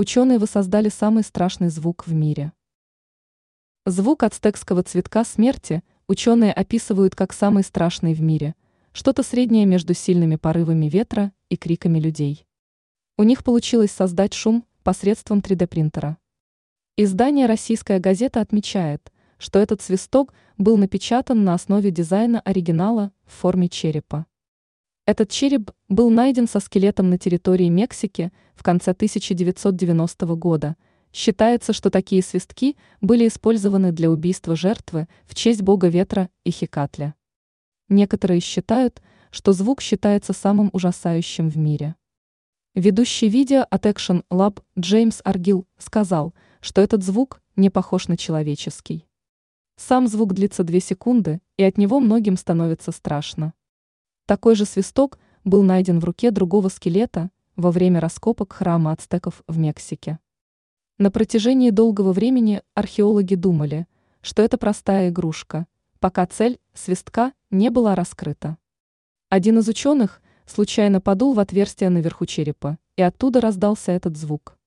Ученые воссоздали самый страшный звук в мире. Звук ацтекского цветка смерти ученые описывают как самый страшный в мире, что-то среднее между сильными порывами ветра и криками людей. У них получилось создать шум посредством 3D-принтера. Издание «Российская газета» отмечает, что этот свисток был напечатан на основе дизайна оригинала в форме черепа. Этот череп был найден со скелетом на территории Мексики в конце 1990 года. Считается, что такие свистки были использованы для убийства жертвы в честь бога ветра и Хикатля. Некоторые считают, что звук считается самым ужасающим в мире. Ведущий видео от Action Lab Джеймс Аргил сказал, что этот звук не похож на человеческий. Сам звук длится 2 секунды, и от него многим становится страшно. Такой же свисток был найден в руке другого скелета во время раскопок храма ацтеков в Мексике. На протяжении долгого времени археологи думали, что это простая игрушка, пока цель свистка не была раскрыта. Один из ученых случайно подул в отверстие наверху черепа, и оттуда раздался этот звук.